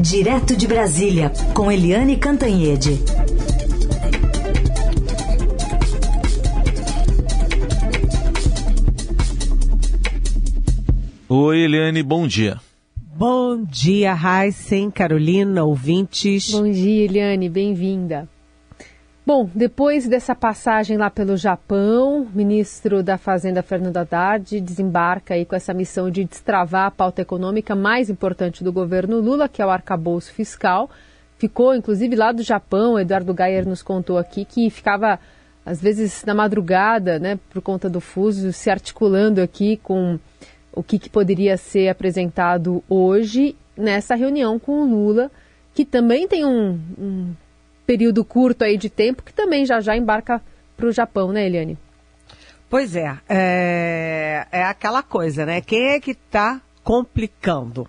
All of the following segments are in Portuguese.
Direto de Brasília, com Eliane Cantanhede. Oi, Eliane, bom dia. Bom dia, Heisen, Carolina, ouvintes. Bom dia, Eliane, bem-vinda. Bom, depois dessa passagem lá pelo Japão, o ministro da Fazenda, Fernando Haddad, desembarca aí com essa missão de destravar a pauta econômica mais importante do governo Lula, que é o arcabouço fiscal. Ficou, inclusive, lá do Japão, Eduardo Gayer nos contou aqui que ficava, às vezes, na madrugada, né, por conta do fuso, se articulando aqui com o que, que poderia ser apresentado hoje nessa reunião com o Lula, que também tem um, um período curto aí de tempo, que também já já embarca para o Japão, né, Eliane? Pois é, é, é aquela coisa, né? Quem é que está complicando?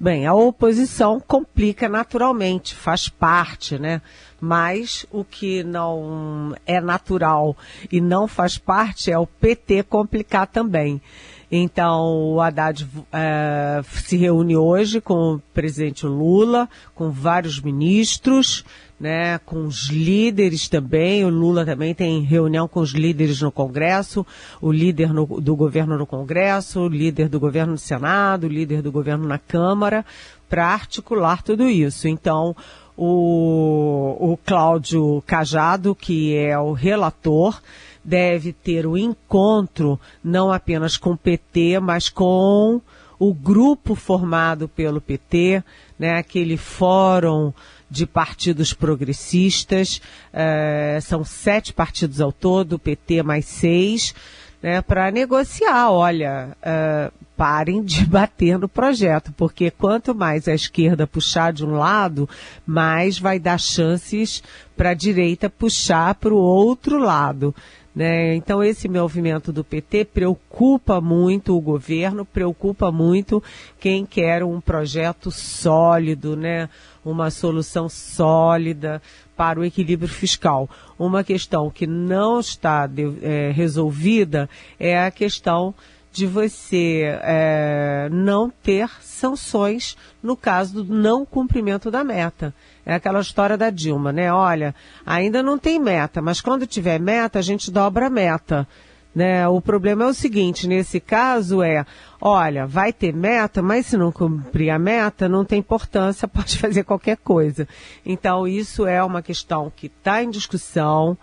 Bem, a oposição complica naturalmente, faz parte, né? Mas o que não é natural e não faz parte é o PT complicar também. Então, o Haddad é, se reúne hoje com o presidente Lula, com vários ministros, né, com os líderes também. O Lula também tem reunião com os líderes no Congresso, o líder no, do governo no Congresso, o líder do governo no Senado, o líder do governo na Câmara, para articular tudo isso. Então, o, o Cláudio Cajado, que é o relator, deve ter o um encontro não apenas com o PT, mas com o grupo formado pelo PT, né, aquele fórum de partidos progressistas, uh, são sete partidos ao todo, PT mais seis, né, para negociar. Olha, uh, parem de bater no projeto, porque quanto mais a esquerda puxar de um lado, mais vai dar chances para a direita puxar para o outro lado. Né? Então, esse movimento do PT preocupa muito o governo, preocupa muito quem quer um projeto sólido, né? Uma solução sólida para o equilíbrio fiscal. Uma questão que não está de, é, resolvida é a questão de você é, não ter sanções no caso do não cumprimento da meta. É aquela história da Dilma, né? Olha, ainda não tem meta, mas quando tiver meta, a gente dobra a meta. Né? O problema é o seguinte, nesse caso é, olha, vai ter meta, mas se não cumprir a meta, não tem importância, pode fazer qualquer coisa. Então, isso é uma questão que está em discussão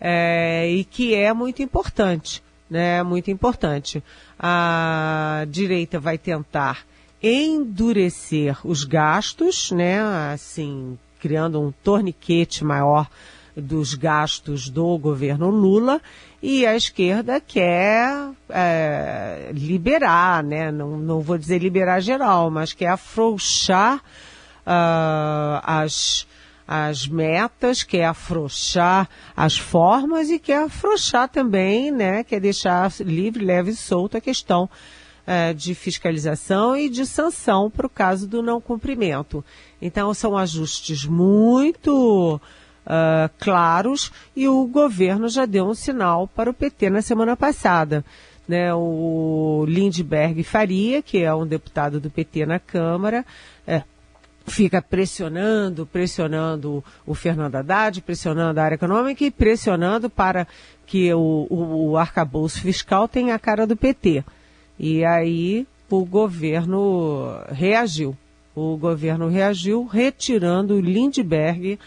é, e que é muito importante, né? Muito importante. A direita vai tentar endurecer os gastos, né? Assim, criando um torniquete maior dos gastos do governo Lula e a esquerda quer é, liberar, né? Não, não vou dizer liberar geral, mas quer afrouxar uh, as, as metas, quer afrouxar as formas e quer afrouxar também, né? Quer deixar livre, leve e solta a questão é, de fiscalização e de sanção para o caso do não cumprimento. Então, são ajustes muito uh, claros e o governo já deu um sinal para o PT na semana passada. Né, o Lindbergh Faria, que é um deputado do PT na Câmara, é, fica pressionando, pressionando o Fernando Haddad, pressionando a área econômica e pressionando para que o, o, o arcabouço fiscal tenha a cara do PT. E aí o governo reagiu. O governo reagiu retirando o Lindbergh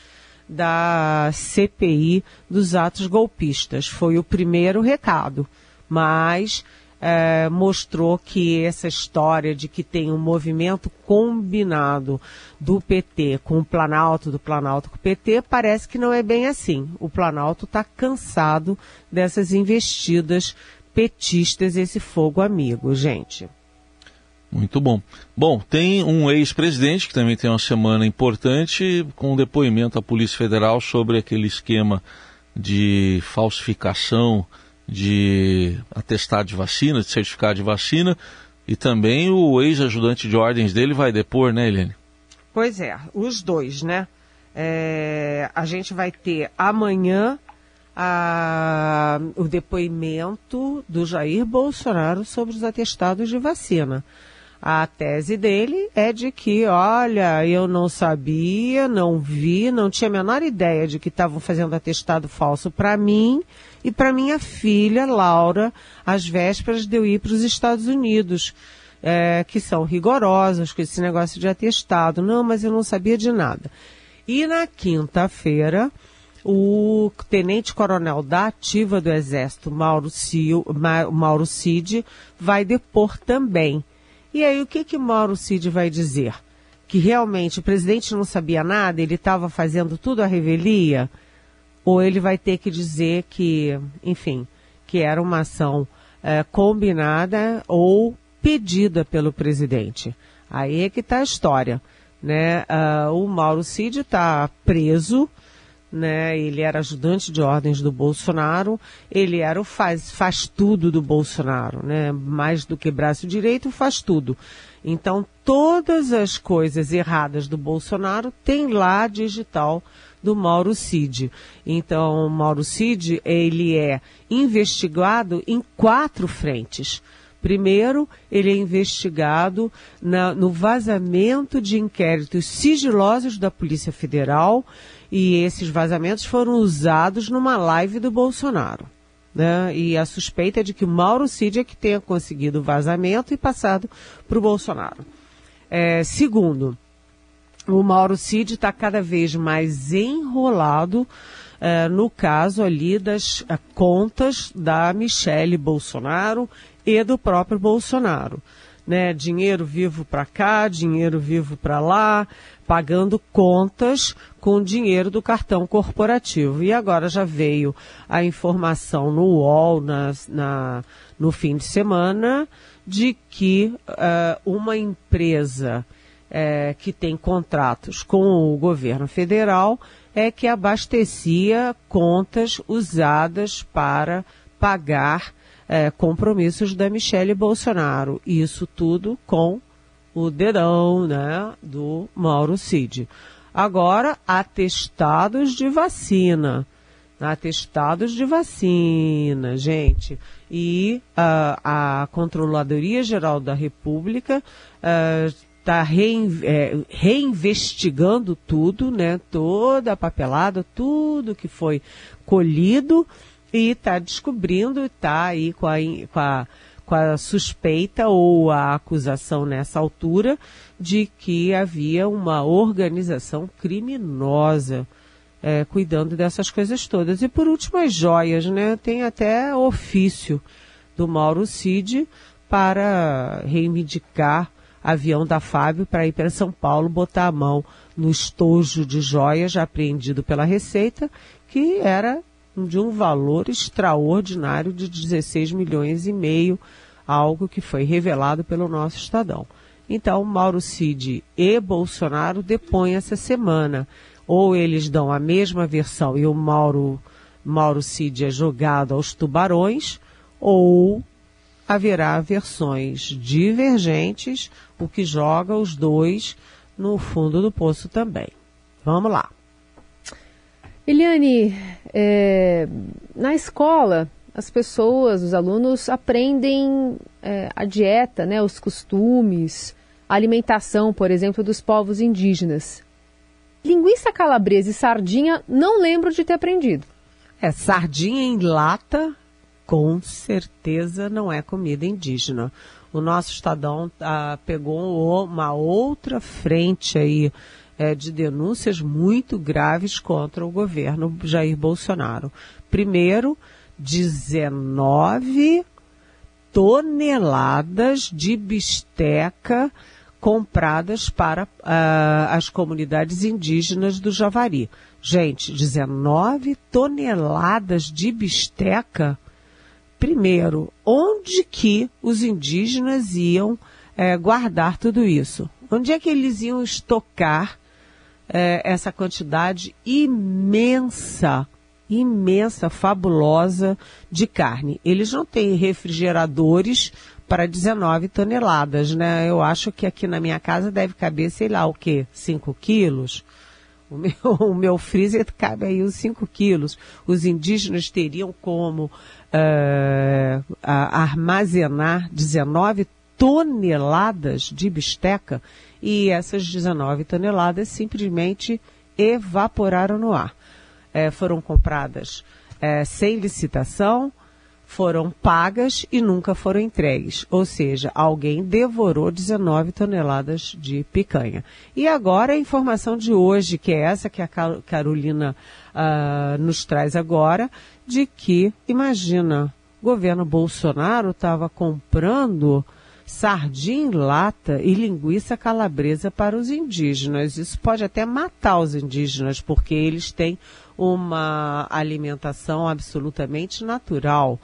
da CPI dos atos golpistas. Foi o primeiro recado. Mas é, mostrou que essa história de que tem um movimento combinado do PT com o Planalto, do Planalto com o PT, parece que não é bem assim. O Planalto está cansado dessas investidas petistas esse fogo amigo, gente. Muito bom. Bom, tem um ex-presidente que também tem uma semana importante com um depoimento à Polícia Federal sobre aquele esquema de falsificação de atestado de vacina, de certificado de vacina, e também o ex-ajudante de ordens dele vai depor, né, Helene? Pois é, os dois, né? É, a gente vai ter amanhã a, o depoimento do Jair Bolsonaro sobre os atestados de vacina. A tese dele é de que, olha, eu não sabia, não vi, não tinha a menor ideia de que estavam fazendo atestado falso para mim e para minha filha, Laura, às vésperas de eu ir para os Estados Unidos, é, que são rigorosos com esse negócio de atestado. Não, mas eu não sabia de nada. E na quinta-feira, o tenente-coronel da ativa do Exército, Mauro, Cio, Mauro Cid, vai depor também. E aí o que que Mauro Cid vai dizer? Que realmente o presidente não sabia nada, ele estava fazendo tudo à revelia? Ou ele vai ter que dizer que, enfim, que era uma ação é, combinada ou pedida pelo presidente? Aí é que está a história né? Uh, o Mauro Cid está preso, né? Ele era ajudante de ordens do Bolsonaro, ele era o faz, faz tudo do Bolsonaro, né? Mais do que braço direito, faz tudo. Então, todas as coisas erradas do Bolsonaro tem lá digital do Mauro Cid. Então, Mauro Cid, ele é investigado em quatro frentes. Primeiro, ele é investigado na, no vazamento de inquéritos sigilosos da Polícia Federal e esses vazamentos foram usados numa live do Bolsonaro. Né? E a suspeita é de que Mauro Cid é que tenha conseguido o vazamento e passado para o Bolsonaro. É, segundo, o Mauro Cid está cada vez mais enrolado é, no caso ali das é, contas da Michele Bolsonaro e do próprio Bolsonaro. Né? Dinheiro vivo para cá, dinheiro vivo para lá, pagando contas com dinheiro do cartão corporativo. E agora já veio a informação no UOL na, na no fim de semana de que uh, uma empresa uh, que tem contratos com o governo federal é que abastecia contas usadas para pagar é, compromissos da Michele Bolsonaro. Isso tudo com o dedão né, do Mauro Cid. Agora, atestados de vacina. Atestados de vacina, gente. E uh, a Controladoria Geral da República está uh, é, reinvestigando tudo, né? Toda a papelada, tudo que foi colhido e está descobrindo, está aí com a, com, a, com a suspeita ou a acusação nessa altura de que havia uma organização criminosa é, cuidando dessas coisas todas. E por último, as joias, né? Tem até ofício do Mauro Cid para reivindicar avião da Fábio para ir para São Paulo botar a mão no estojo de joias apreendido pela Receita, que era de um valor extraordinário de 16 milhões e meio, algo que foi revelado pelo nosso Estadão. Então, Mauro Cid e Bolsonaro depõem essa semana. Ou eles dão a mesma versão e o Mauro, Mauro Cid é jogado aos tubarões, ou haverá versões divergentes, o que joga os dois no fundo do poço também. Vamos lá. Eliane, é, na escola, as pessoas, os alunos aprendem é, a dieta, né, os costumes, a alimentação, por exemplo, dos povos indígenas. Linguiça calabresa e sardinha não lembro de ter aprendido. É, sardinha em lata, com certeza não é comida indígena. O nosso Estadão ah, pegou uma outra frente aí é, de denúncias muito graves contra o governo Jair Bolsonaro. Primeiro, 19 toneladas de bisteca compradas para uh, as comunidades indígenas do Javari. Gente, 19 toneladas de bisteca. Primeiro, onde que os indígenas iam eh, guardar tudo isso? Onde é que eles iam estocar é, essa quantidade imensa, imensa, fabulosa de carne. Eles não têm refrigeradores para 19 toneladas, né? Eu acho que aqui na minha casa deve caber, sei lá, o quê? 5 quilos? O meu, o meu freezer cabe aí os 5 quilos. Os indígenas teriam como uh, armazenar 19 toneladas de bisteca e essas 19 toneladas simplesmente evaporaram no ar. É, foram compradas é, sem licitação, foram pagas e nunca foram entregues. Ou seja, alguém devorou 19 toneladas de picanha. E agora a informação de hoje, que é essa que a Carolina uh, nos traz agora, de que, imagina, o governo Bolsonaro estava comprando sardinha em lata e linguiça calabresa para os indígenas. Isso pode até matar os indígenas, porque eles têm uma alimentação absolutamente natural.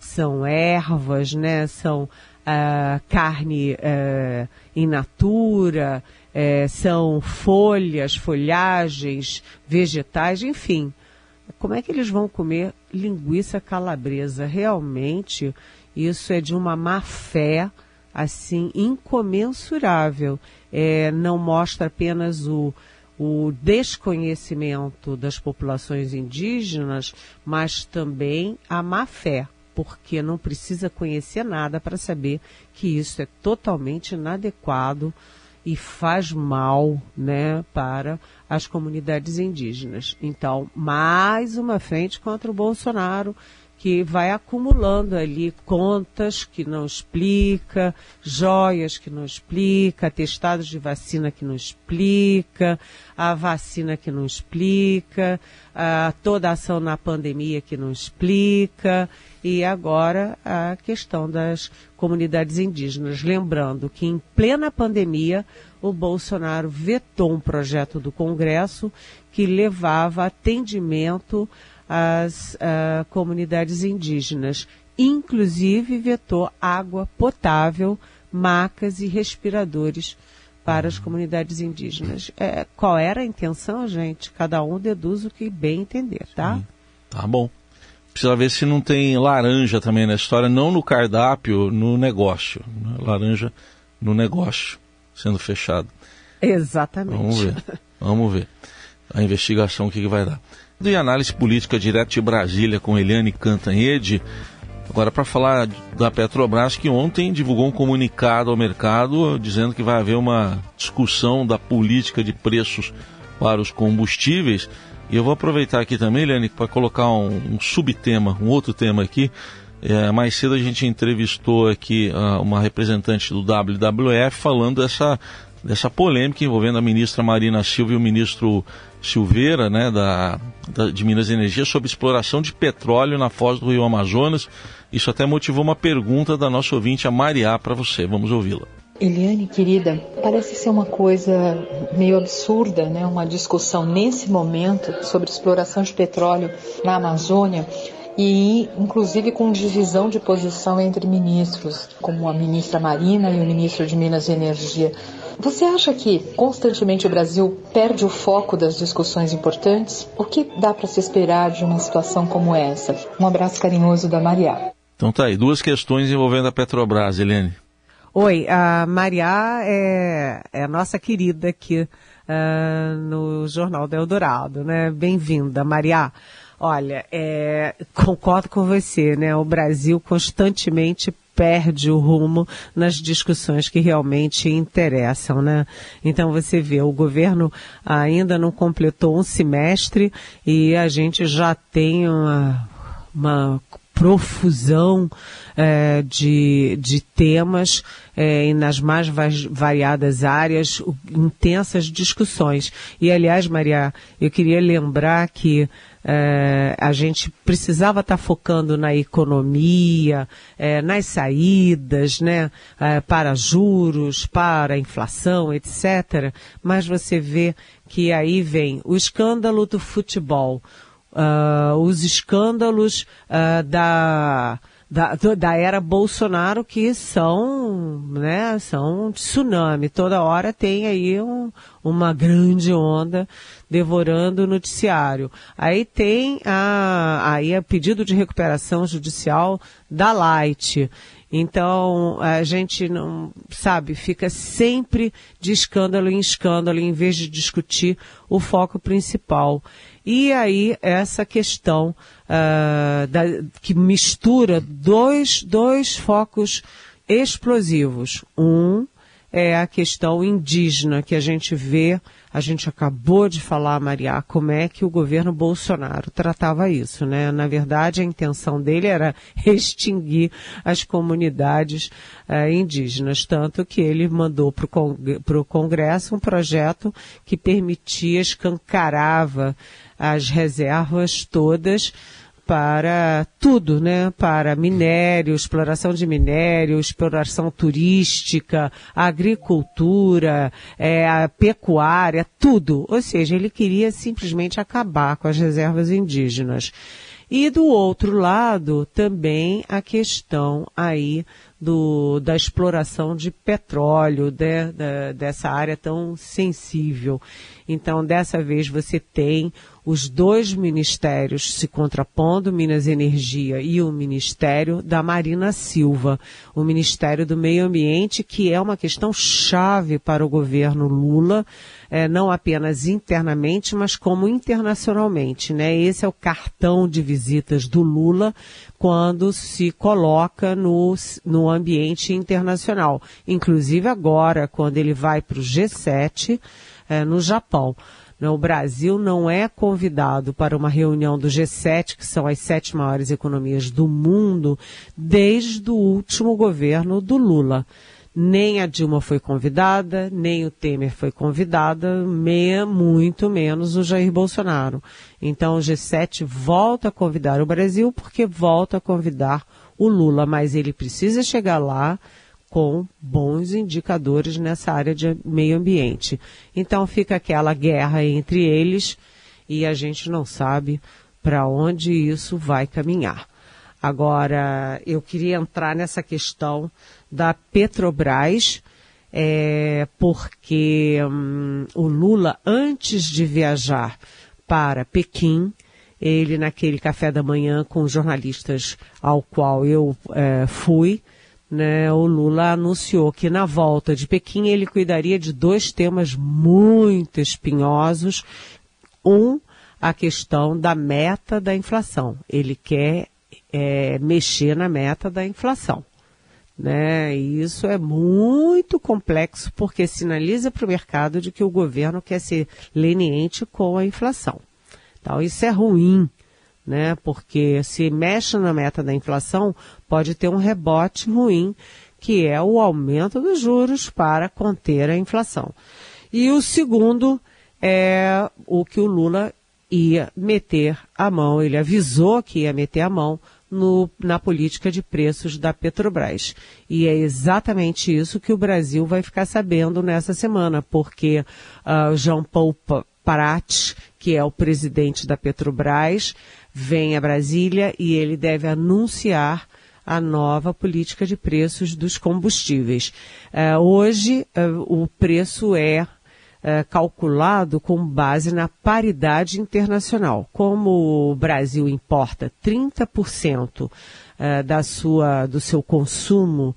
São ervas, né? São uh, carne uh, in natura, uh, são folhas, folhagens, vegetais, enfim. Como é que eles vão comer linguiça calabresa? Realmente, isso é de uma má fé assim incomensurável. É, não mostra apenas o, o desconhecimento das populações indígenas, mas também a má fé, porque não precisa conhecer nada para saber que isso é totalmente inadequado e faz mal né, para as comunidades indígenas. Então, mais uma frente contra o Bolsonaro que vai acumulando ali contas que não explica, joias que não explica, atestados de vacina que não explica, a vacina que não explica, a, toda a ação na pandemia que não explica, e agora a questão das comunidades indígenas. Lembrando que em plena pandemia, o Bolsonaro vetou um projeto do Congresso que levava atendimento as uh, comunidades indígenas. Inclusive vetou água potável, macas e respiradores para as comunidades indígenas. É, qual era a intenção, gente? Cada um deduz o que bem entender, tá? Sim. Tá bom. Precisa ver se não tem laranja também na história, não no cardápio, no negócio. Né? Laranja no negócio sendo fechado. Exatamente. Vamos ver. Vamos ver. A investigação, o que, que vai dar. E análise política direto de Brasília com Eliane Cantanhede. Agora, para falar da Petrobras, que ontem divulgou um comunicado ao mercado dizendo que vai haver uma discussão da política de preços para os combustíveis. E eu vou aproveitar aqui também, Eliane, para colocar um, um, subtema, um outro tema aqui. É, mais cedo a gente entrevistou aqui uh, uma representante do WWF falando dessa, dessa polêmica envolvendo a ministra Marina Silva e o ministro Silveira, né, da, da, de Minas Energia, sobre exploração de petróleo na foz do Rio Amazonas. Isso até motivou uma pergunta da nossa ouvinte, a Mariá, para você. Vamos ouvi-la. Eliane, querida, parece ser uma coisa meio absurda, né? Uma discussão nesse momento sobre exploração de petróleo na Amazônia e inclusive com divisão de posição entre ministros, como a ministra Marina e o ministro de Minas e Energia. Você acha que constantemente o Brasil perde o foco das discussões importantes? O que dá para se esperar de uma situação como essa? Um abraço carinhoso da Maria. Então tá aí, duas questões envolvendo a Petrobras, Helene. Oi, a Maria é, é a nossa querida aqui uh, no Jornal do Eldorado, né? Bem-vinda, Maria. Olha, é, concordo com você, né? O Brasil constantemente perde o rumo nas discussões que realmente interessam, né? Então você vê, o governo ainda não completou um semestre e a gente já tem uma, uma profusão é, de, de temas é, nas mais variadas áreas, intensas discussões. E, aliás, Maria, eu queria lembrar que é, a gente precisava estar tá focando na economia, é, nas saídas, né, é, para juros, para inflação, etc. Mas você vê que aí vem o escândalo do futebol, uh, os escândalos uh, da da, da era Bolsonaro que são, né, são tsunami. Toda hora tem aí um, uma grande onda devorando o noticiário. Aí tem a, aí a pedido de recuperação judicial da Light. Então, a gente não, sabe, fica sempre de escândalo em escândalo, em vez de discutir o foco principal. E aí, essa questão uh, da, que mistura dois, dois focos explosivos. Um é a questão indígena que a gente vê, a gente acabou de falar, Maria, como é que o governo Bolsonaro tratava isso, né? Na verdade, a intenção dele era extinguir as comunidades eh, indígenas, tanto que ele mandou para o Congresso um projeto que permitia, escancarava as reservas todas para tudo, né? Para minério, exploração de minério, exploração turística, agricultura, é, a pecuária, tudo. Ou seja, ele queria simplesmente acabar com as reservas indígenas. E do outro lado, também a questão aí do, da exploração de petróleo, de, de, dessa área tão sensível. Então, dessa vez você tem os dois ministérios se contrapondo, Minas Energia e o Ministério da Marina Silva, o Ministério do Meio Ambiente, que é uma questão chave para o governo Lula, é, não apenas internamente, mas como internacionalmente. Né? Esse é o cartão de visitas do Lula quando se coloca no, no ambiente internacional. Inclusive agora, quando ele vai para o G7, é, no Japão. Né, o Brasil não é convidado para uma reunião do G7, que são as sete maiores economias do mundo, desde o último governo do Lula. Nem a Dilma foi convidada, nem o Temer foi convidada, me, muito menos o Jair Bolsonaro. Então o G7 volta a convidar o Brasil porque volta a convidar o Lula, mas ele precisa chegar lá com bons indicadores nessa área de meio ambiente. Então fica aquela guerra entre eles e a gente não sabe para onde isso vai caminhar. Agora, eu queria entrar nessa questão da Petrobras, é, porque hum, o Lula, antes de viajar para Pequim, ele naquele café da manhã com jornalistas ao qual eu é, fui, né, o Lula anunciou que na volta de Pequim ele cuidaria de dois temas muito espinhosos. Um, a questão da meta da inflação. Ele quer é, mexer na meta da inflação. Né? E isso é muito complexo porque sinaliza para o mercado de que o governo quer ser leniente com a inflação. Então, isso é ruim né? Porque se mexe na meta da inflação, pode ter um rebote ruim, que é o aumento dos juros para conter a inflação. E o segundo é o que o Lula ia meter a mão, ele avisou que ia meter a mão no, na política de preços da Petrobras. E é exatamente isso que o Brasil vai ficar sabendo nessa semana, porque uh, Jean Paul Parat, que é o presidente da Petrobras, vem a Brasília e ele deve anunciar a nova política de preços dos combustíveis. Uh, hoje, uh, o preço é uh, calculado com base na paridade internacional. Como o Brasil importa 30% da sua, do seu consumo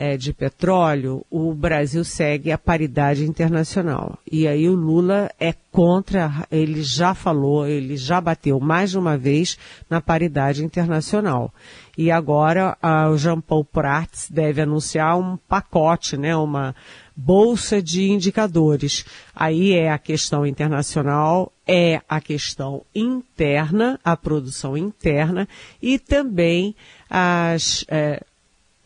é, de petróleo, o Brasil segue a paridade internacional. E aí o Lula é contra, ele já falou, ele já bateu mais de uma vez na paridade internacional. E agora a, o Jean Paul Prats deve anunciar um pacote, né, uma bolsa de indicadores. Aí é a questão internacional, é a questão interna, a produção interna e também as, é,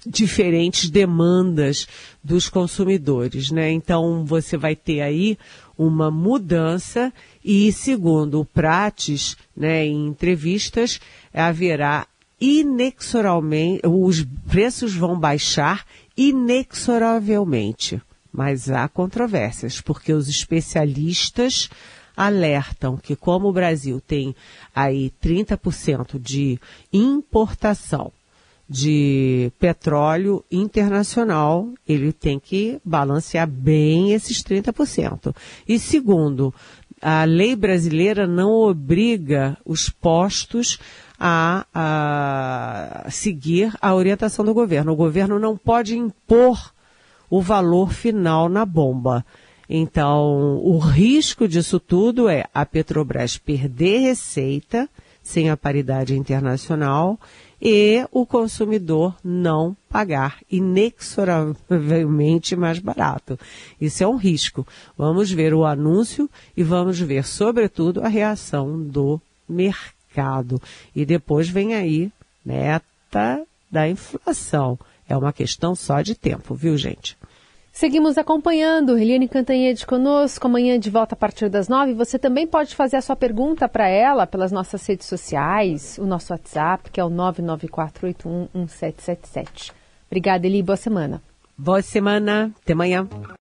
diferentes demandas dos consumidores, né? Então você vai ter aí uma mudança e segundo o Prates, né, em entrevistas, haverá inexoravelmente, os preços vão baixar inexoravelmente. Mas há controvérsias, porque os especialistas alertam que como o Brasil tem aí 30% de importação de petróleo internacional, ele tem que balancear bem esses 30%. E segundo, a lei brasileira não obriga os postos a, a, seguir a orientação do governo. O governo não pode impor o valor final na bomba. Então, o risco disso tudo é a Petrobras perder receita sem a paridade internacional e o consumidor não pagar inexoravelmente mais barato. Isso é um risco. Vamos ver o anúncio e vamos ver, sobretudo, a reação do mercado. E depois vem aí meta da inflação. É uma questão só de tempo, viu, gente? Seguimos acompanhando. Eliane Cantanhede conosco. Amanhã de volta a partir das nove. Você também pode fazer a sua pergunta para ela pelas nossas redes sociais, o nosso WhatsApp, que é o 994811777. Obrigada, Eli. Boa semana. Boa semana. Até amanhã.